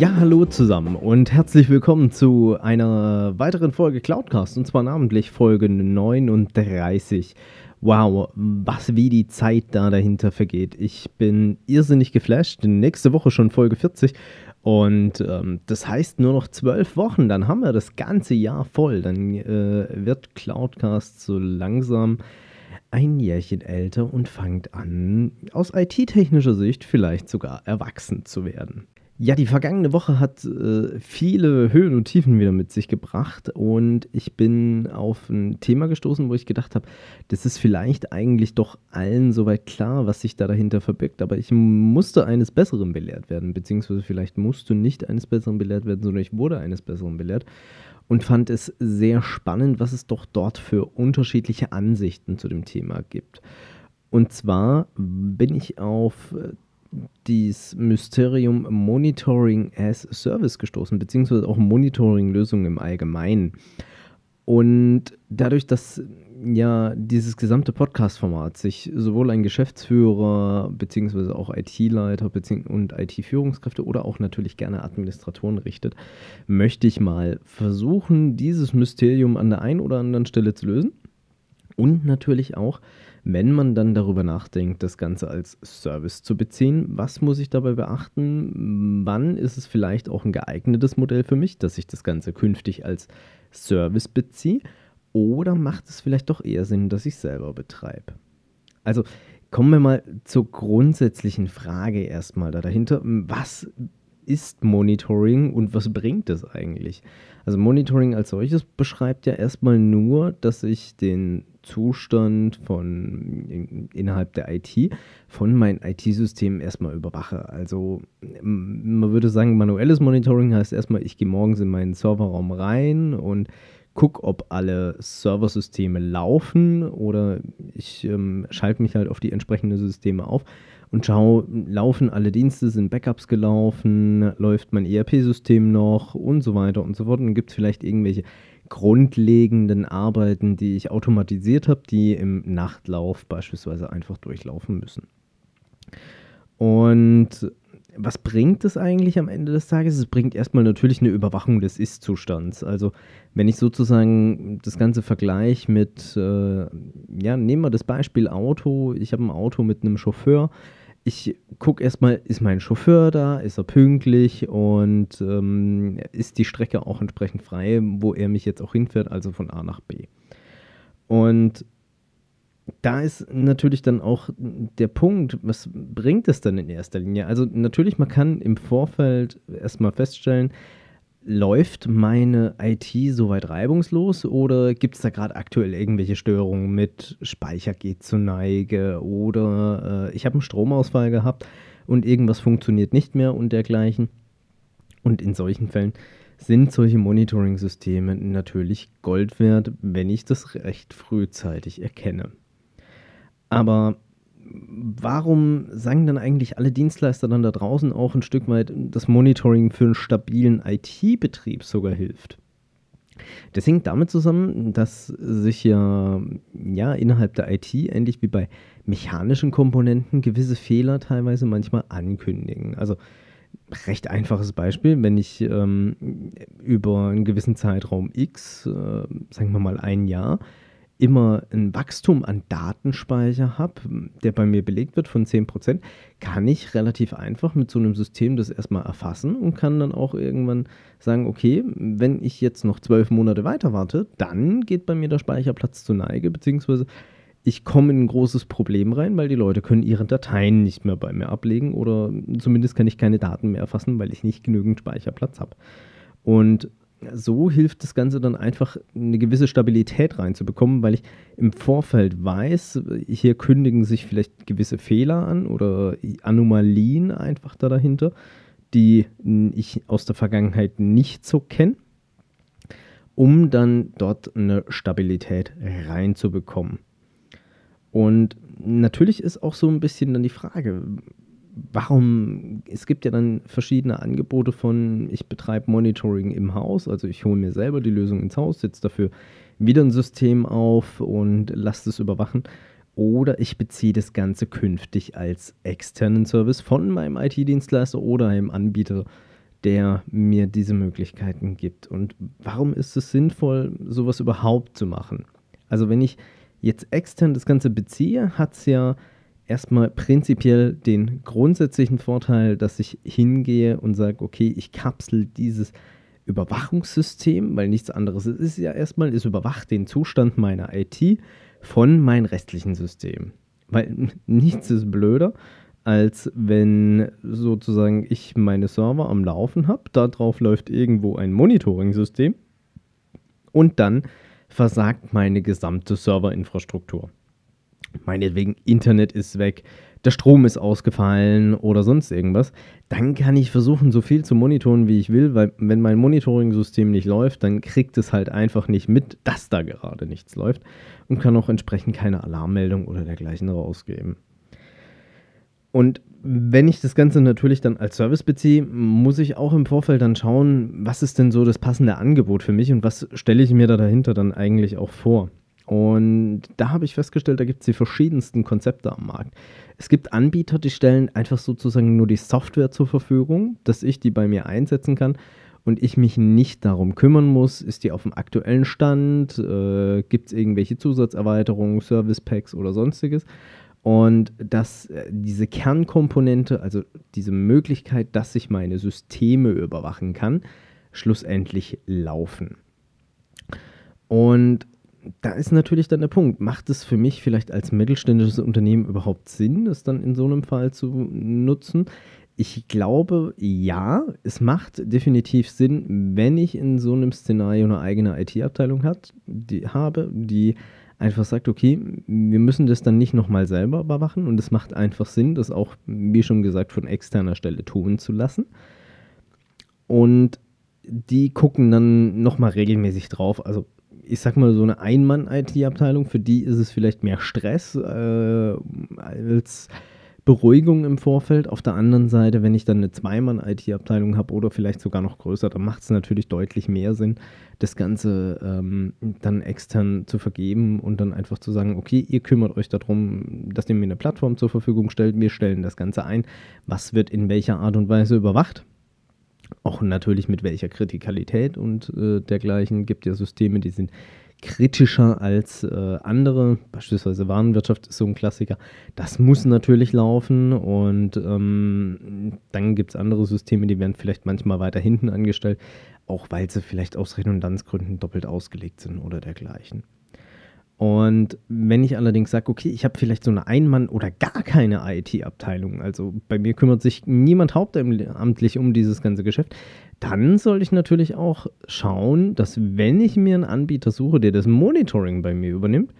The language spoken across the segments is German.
Ja, hallo zusammen und herzlich willkommen zu einer weiteren Folge Cloudcast und zwar namentlich Folge 39. Wow, was wie die Zeit da dahinter vergeht. Ich bin irrsinnig geflasht. Nächste Woche schon Folge 40 und ähm, das heißt nur noch zwölf Wochen, dann haben wir das ganze Jahr voll. Dann äh, wird Cloudcast so langsam ein Jährchen älter und fängt an, aus IT-technischer Sicht vielleicht sogar erwachsen zu werden. Ja, die vergangene Woche hat äh, viele Höhen und Tiefen wieder mit sich gebracht und ich bin auf ein Thema gestoßen, wo ich gedacht habe, das ist vielleicht eigentlich doch allen soweit klar, was sich da dahinter verbirgt, aber ich musste eines Besseren belehrt werden, beziehungsweise vielleicht musste nicht eines Besseren belehrt werden, sondern ich wurde eines Besseren belehrt und fand es sehr spannend, was es doch dort für unterschiedliche Ansichten zu dem Thema gibt. Und zwar bin ich auf äh, dieses Mysterium Monitoring as Service gestoßen, beziehungsweise auch Monitoring-Lösungen im Allgemeinen. Und dadurch, dass ja dieses gesamte Podcast-Format sich sowohl ein Geschäftsführer beziehungsweise auch IT-Leiter und IT-Führungskräfte oder auch natürlich gerne Administratoren richtet, möchte ich mal versuchen, dieses Mysterium an der einen oder anderen Stelle zu lösen und natürlich auch wenn man dann darüber nachdenkt, das Ganze als Service zu beziehen, was muss ich dabei beachten? Wann ist es vielleicht auch ein geeignetes Modell für mich, dass ich das Ganze künftig als Service beziehe? Oder macht es vielleicht doch eher Sinn, dass ich selber betreibe? Also kommen wir mal zur grundsätzlichen Frage erstmal da dahinter. Was ist Monitoring und was bringt es eigentlich? Also Monitoring als solches beschreibt ja erstmal nur, dass ich den Zustand von in, innerhalb der IT von meinen IT-Systemen erstmal überwache. Also man würde sagen, manuelles Monitoring heißt erstmal, ich gehe morgens in meinen Serverraum rein und gucke, ob alle Serversysteme laufen oder ich ähm, schalte mich halt auf die entsprechenden Systeme auf und schaue, laufen alle Dienste, sind Backups gelaufen, läuft mein ERP-System noch und so weiter und so fort. Und gibt es vielleicht irgendwelche grundlegenden Arbeiten, die ich automatisiert habe, die im Nachtlauf beispielsweise einfach durchlaufen müssen. Und was bringt es eigentlich am Ende des Tages? Es bringt erstmal natürlich eine Überwachung des Ist-Zustands. Also wenn ich sozusagen das Ganze vergleiche mit, äh, ja, nehmen wir das Beispiel Auto. Ich habe ein Auto mit einem Chauffeur ich gucke erstmal, ist mein Chauffeur da, ist er pünktlich und ähm, ist die Strecke auch entsprechend frei, wo er mich jetzt auch hinfährt, also von A nach B. Und da ist natürlich dann auch der Punkt, was bringt es dann in erster Linie? Also natürlich, man kann im Vorfeld erstmal feststellen, läuft meine IT soweit reibungslos oder gibt es da gerade aktuell irgendwelche Störungen mit Speicher geht zu Neige oder äh, ich habe einen Stromausfall gehabt und irgendwas funktioniert nicht mehr und dergleichen. Und in solchen Fällen sind solche Monitoring-Systeme natürlich Gold wert, wenn ich das recht frühzeitig erkenne. Aber warum sagen dann eigentlich alle Dienstleister dann da draußen auch ein Stück weit, dass Monitoring für einen stabilen IT-Betrieb sogar hilft? Das hängt damit zusammen, dass sich ja, ja innerhalb der IT, ähnlich wie bei mechanischen Komponenten, gewisse Fehler teilweise manchmal ankündigen. Also recht einfaches Beispiel, wenn ich ähm, über einen gewissen Zeitraum X, äh, sagen wir mal ein Jahr, immer ein Wachstum an Datenspeicher habe, der bei mir belegt wird von 10%, kann ich relativ einfach mit so einem System das erstmal erfassen und kann dann auch irgendwann sagen, okay, wenn ich jetzt noch zwölf Monate weiter warte, dann geht bei mir der Speicherplatz zur Neige, beziehungsweise ich komme in ein großes Problem rein, weil die Leute können ihre Dateien nicht mehr bei mir ablegen oder zumindest kann ich keine Daten mehr erfassen, weil ich nicht genügend Speicherplatz habe. Und so hilft das Ganze dann einfach eine gewisse Stabilität reinzubekommen, weil ich im Vorfeld weiß, hier kündigen sich vielleicht gewisse Fehler an oder Anomalien einfach da dahinter, die ich aus der Vergangenheit nicht so kenne, um dann dort eine Stabilität reinzubekommen. Und natürlich ist auch so ein bisschen dann die Frage, warum, es gibt ja dann verschiedene Angebote von, ich betreibe Monitoring im Haus, also ich hole mir selber die Lösung ins Haus, setze dafür wieder ein System auf und lasse es überwachen. Oder ich beziehe das Ganze künftig als externen Service von meinem IT-Dienstleister oder einem Anbieter, der mir diese Möglichkeiten gibt. Und warum ist es sinnvoll, sowas überhaupt zu machen? Also wenn ich jetzt extern das Ganze beziehe, hat es ja erstmal prinzipiell den grundsätzlichen Vorteil, dass ich hingehe und sage, okay, ich kapsel dieses Überwachungssystem, weil nichts anderes ist, ist ja erstmal, es überwacht den Zustand meiner IT von meinem restlichen System. Weil nichts ist blöder, als wenn sozusagen ich meine Server am Laufen habe, darauf läuft irgendwo ein Monitoring-System und dann versagt meine gesamte Serverinfrastruktur meinetwegen Internet ist weg, der Strom ist ausgefallen oder sonst irgendwas, dann kann ich versuchen, so viel zu monitoren, wie ich will, weil wenn mein Monitoring-System nicht läuft, dann kriegt es halt einfach nicht mit, dass da gerade nichts läuft und kann auch entsprechend keine Alarmmeldung oder dergleichen rausgeben. Und wenn ich das Ganze natürlich dann als Service beziehe, muss ich auch im Vorfeld dann schauen, was ist denn so das passende Angebot für mich und was stelle ich mir da dahinter dann eigentlich auch vor. Und da habe ich festgestellt, da gibt es die verschiedensten Konzepte am Markt. Es gibt Anbieter, die stellen einfach sozusagen nur die Software zur Verfügung, dass ich die bei mir einsetzen kann und ich mich nicht darum kümmern muss, ist die auf dem aktuellen Stand, äh, gibt es irgendwelche Zusatzerweiterungen, Service Packs oder sonstiges. Und dass äh, diese Kernkomponente, also diese Möglichkeit, dass ich meine Systeme überwachen kann, schlussendlich laufen. Und da ist natürlich dann der Punkt, macht es für mich vielleicht als mittelständisches Unternehmen überhaupt Sinn, das dann in so einem Fall zu nutzen? Ich glaube, ja, es macht definitiv Sinn, wenn ich in so einem Szenario eine eigene IT-Abteilung die, habe, die einfach sagt, okay, wir müssen das dann nicht nochmal selber überwachen und es macht einfach Sinn, das auch, wie schon gesagt, von externer Stelle tun zu lassen. Und die gucken dann nochmal regelmäßig drauf. Also ich sag mal, so eine Ein-Mann-IT-Abteilung, für die ist es vielleicht mehr Stress äh, als Beruhigung im Vorfeld. Auf der anderen Seite, wenn ich dann eine Zwei-Mann-IT-Abteilung habe oder vielleicht sogar noch größer, dann macht es natürlich deutlich mehr Sinn, das Ganze ähm, dann extern zu vergeben und dann einfach zu sagen, okay, ihr kümmert euch darum, dass ihr mir eine Plattform zur Verfügung stellt, wir stellen das Ganze ein, was wird in welcher Art und Weise überwacht auch natürlich mit welcher Kritikalität und äh, dergleichen. Gibt ja Systeme, die sind kritischer als äh, andere. Beispielsweise Warenwirtschaft ist so ein Klassiker. Das muss natürlich laufen und ähm, dann gibt es andere Systeme, die werden vielleicht manchmal weiter hinten angestellt, auch weil sie vielleicht aus Redundanzgründen doppelt ausgelegt sind oder dergleichen. Und wenn ich allerdings sage, okay, ich habe vielleicht so eine Ein-Mann- oder gar keine IT-Abteilung, also bei mir kümmert sich niemand hauptamtlich um dieses ganze Geschäft, dann sollte ich natürlich auch schauen, dass wenn ich mir einen Anbieter suche, der das Monitoring bei mir übernimmt,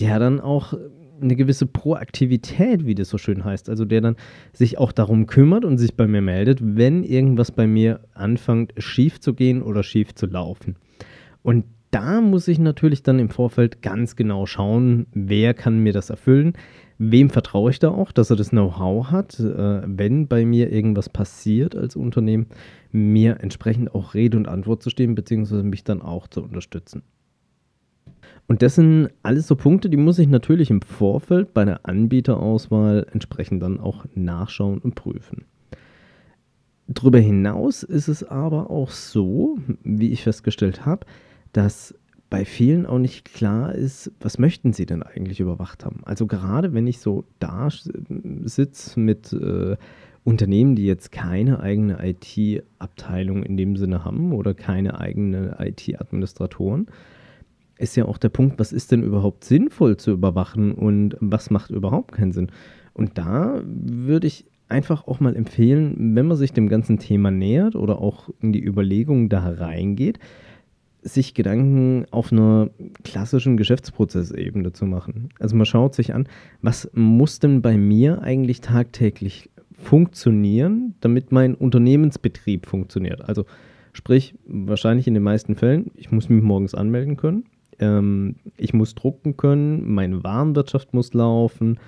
der dann auch eine gewisse Proaktivität, wie das so schön heißt, also der dann sich auch darum kümmert und sich bei mir meldet, wenn irgendwas bei mir anfängt schief zu gehen oder schief zu laufen. Und da muss ich natürlich dann im Vorfeld ganz genau schauen, wer kann mir das erfüllen. Wem vertraue ich da auch, dass er das Know-how hat, äh, wenn bei mir irgendwas passiert als Unternehmen, mir entsprechend auch Rede und Antwort zu stehen, beziehungsweise mich dann auch zu unterstützen. Und das sind alles so Punkte, die muss ich natürlich im Vorfeld bei der Anbieterauswahl entsprechend dann auch nachschauen und prüfen. Darüber hinaus ist es aber auch so, wie ich festgestellt habe, dass bei vielen auch nicht klar ist, was möchten sie denn eigentlich überwacht haben. Also gerade wenn ich so da sitze mit äh, Unternehmen, die jetzt keine eigene IT-Abteilung in dem Sinne haben oder keine eigenen IT-Administratoren, ist ja auch der Punkt, was ist denn überhaupt sinnvoll zu überwachen und was macht überhaupt keinen Sinn. Und da würde ich einfach auch mal empfehlen, wenn man sich dem ganzen Thema nähert oder auch in die Überlegungen da reingeht, sich Gedanken auf einer klassischen Geschäftsprozessebene zu machen. Also man schaut sich an, was muss denn bei mir eigentlich tagtäglich funktionieren, damit mein Unternehmensbetrieb funktioniert. Also sprich, wahrscheinlich in den meisten Fällen, ich muss mich morgens anmelden können, ähm, ich muss drucken können, meine Warenwirtschaft muss laufen,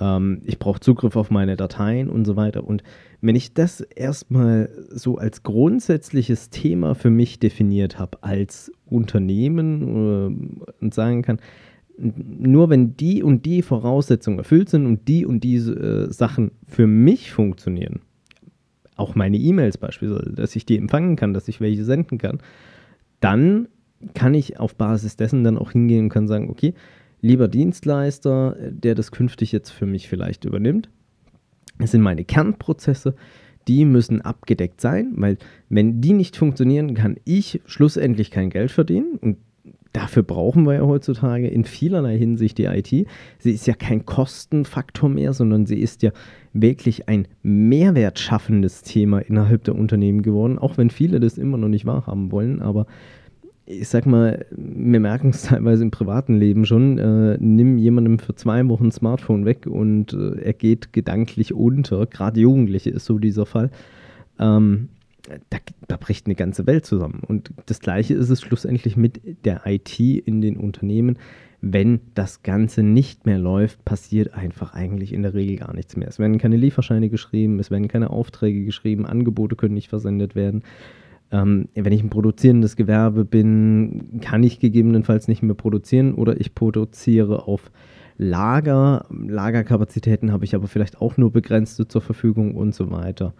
ähm, ich brauche Zugriff auf meine Dateien und so weiter. Und wenn ich das erstmal so als grundsätzliches Thema für mich definiert habe, als Unternehmen äh, und sagen kann, nur wenn die und die Voraussetzungen erfüllt sind und die und diese äh, Sachen für mich funktionieren, auch meine E-Mails beispielsweise, dass ich die empfangen kann, dass ich welche senden kann, dann kann ich auf Basis dessen dann auch hingehen und kann sagen, okay, lieber Dienstleister, der das künftig jetzt für mich vielleicht übernimmt, es sind meine Kernprozesse, die müssen abgedeckt sein, weil wenn die nicht funktionieren, kann ich schlussendlich kein Geld verdienen. Und dafür brauchen wir ja heutzutage in vielerlei Hinsicht die IT. Sie ist ja kein Kostenfaktor mehr, sondern sie ist ja wirklich ein mehrwertschaffendes Thema innerhalb der Unternehmen geworden, auch wenn viele das immer noch nicht wahrhaben wollen, aber ich sag mal, wir merken es teilweise im privaten Leben schon, äh, nimm jemandem für zwei Wochen ein Smartphone weg und äh, er geht gedanklich unter. Gerade Jugendliche ist so dieser Fall. Ähm, da, da, bricht eine ganze Welt zusammen. Und das Gleiche ist es schlussendlich mit der IT in den Unternehmen. Wenn das Ganze nicht mehr läuft, passiert einfach eigentlich in der Regel gar nichts mehr. Es werden keine Lieferscheine geschrieben, es werden keine Aufträge geschrieben, Angebote können nicht versendet werden. Ähm, wenn ich ein produzierendes Gewerbe bin, kann ich gegebenenfalls nicht mehr produzieren oder ich produziere auf Lager. Lagerkapazitäten habe ich aber vielleicht auch nur begrenzte zur Verfügung und so weiter.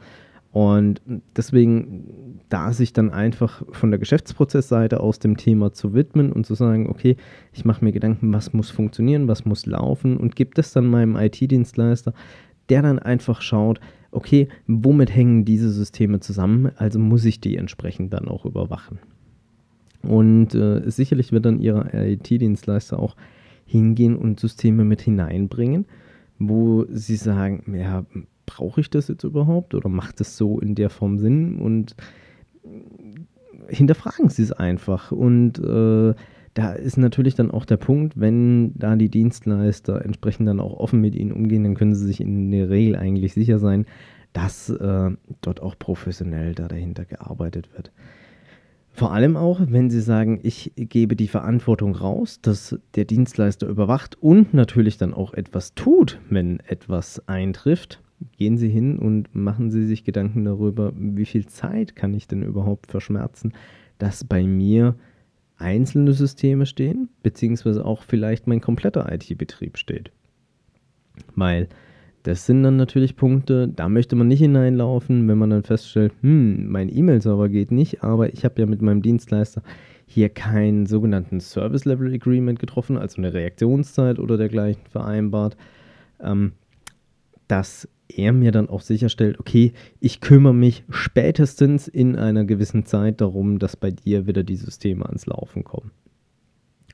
Und deswegen, da sich dann einfach von der Geschäftsprozessseite aus dem Thema zu widmen und zu sagen, okay, ich mache mir Gedanken, was muss funktionieren, was muss laufen und gibt es dann meinem IT-Dienstleister, der dann einfach schaut, okay, womit hängen diese Systeme zusammen? Also muss ich die entsprechend dann auch überwachen. Und äh, sicherlich wird dann Ihr IT-Dienstleister auch hingehen und Systeme mit hineinbringen, wo Sie sagen, ja, brauche ich das jetzt überhaupt oder macht es so in der Form Sinn? Und hinterfragen Sie es einfach. Und äh, da ist natürlich dann auch der Punkt, wenn da die Dienstleister entsprechend dann auch offen mit ihnen umgehen, dann können sie sich in der Regel eigentlich sicher sein, dass äh, dort auch professionell da dahinter gearbeitet wird. Vor allem auch, wenn Sie sagen, ich gebe die Verantwortung raus, dass der Dienstleister überwacht und natürlich dann auch etwas tut, wenn etwas eintrifft, gehen Sie hin und machen Sie sich Gedanken darüber, wie viel Zeit kann ich denn überhaupt verschmerzen, dass bei mir einzelne Systeme stehen, beziehungsweise auch vielleicht mein kompletter IT-Betrieb steht. Weil das sind dann natürlich Punkte, da möchte man nicht hineinlaufen, wenn man dann feststellt, hm, mein E-Mail-Server geht nicht, aber ich habe ja mit meinem Dienstleister hier keinen sogenannten Service Level Agreement getroffen, also eine Reaktionszeit oder dergleichen vereinbart, ähm, dass er mir dann auch sicherstellt, okay, ich kümmere mich spätestens in einer gewissen Zeit darum, dass bei dir wieder die Systeme ans Laufen kommen.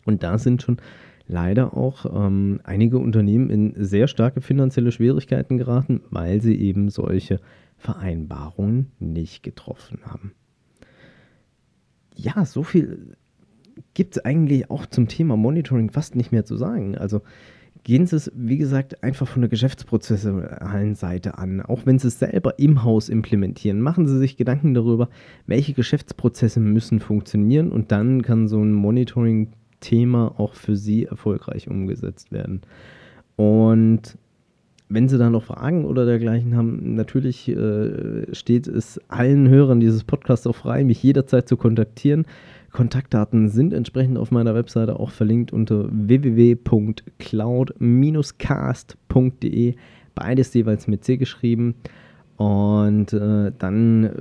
Und da sind schon leider auch ähm, einige Unternehmen in sehr starke finanzielle Schwierigkeiten geraten, weil sie eben solche Vereinbarungen nicht getroffen haben. Ja, so viel gibt es eigentlich auch zum Thema Monitoring fast nicht mehr zu sagen. Also gehen Sie es, wie gesagt, einfach von der geschäftsprozessualen Seite an. Auch wenn Sie es selber im Haus implementieren, machen Sie sich Gedanken darüber, welche Geschäftsprozesse müssen funktionieren und dann kann so ein Monitoring-Thema auch für Sie erfolgreich umgesetzt werden. Und wenn Sie da noch Fragen oder dergleichen haben, natürlich äh, steht es allen Hörern dieses Podcasts auch frei, mich jederzeit zu kontaktieren. Kontaktdaten sind entsprechend auf meiner Webseite auch verlinkt unter www.cloud-cast.de. Beides jeweils mit C geschrieben. Und äh, dann äh,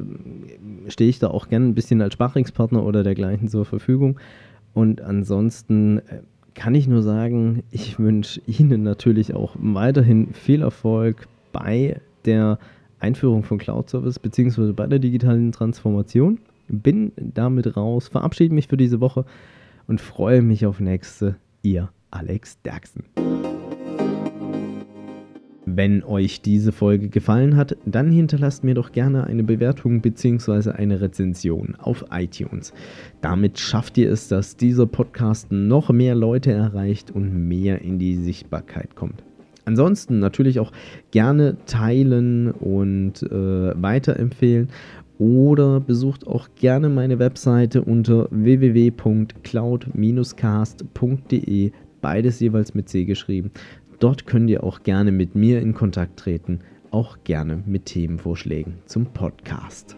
stehe ich da auch gerne ein bisschen als Sprachringspartner oder dergleichen zur Verfügung. Und ansonsten äh, kann ich nur sagen, ich wünsche Ihnen natürlich auch weiterhin viel Erfolg bei der Einführung von Cloud Service bzw. bei der digitalen Transformation bin damit raus, verabschiede mich für diese Woche und freue mich auf nächste. Ihr Alex Derksen. Wenn euch diese Folge gefallen hat, dann hinterlasst mir doch gerne eine Bewertung bzw. eine Rezension auf iTunes. Damit schafft ihr es, dass dieser Podcast noch mehr Leute erreicht und mehr in die Sichtbarkeit kommt. Ansonsten natürlich auch gerne teilen und äh, weiterempfehlen oder besucht auch gerne meine Webseite unter www.cloud-cast.de, beides jeweils mit C geschrieben. Dort könnt ihr auch gerne mit mir in Kontakt treten, auch gerne mit Themenvorschlägen zum Podcast.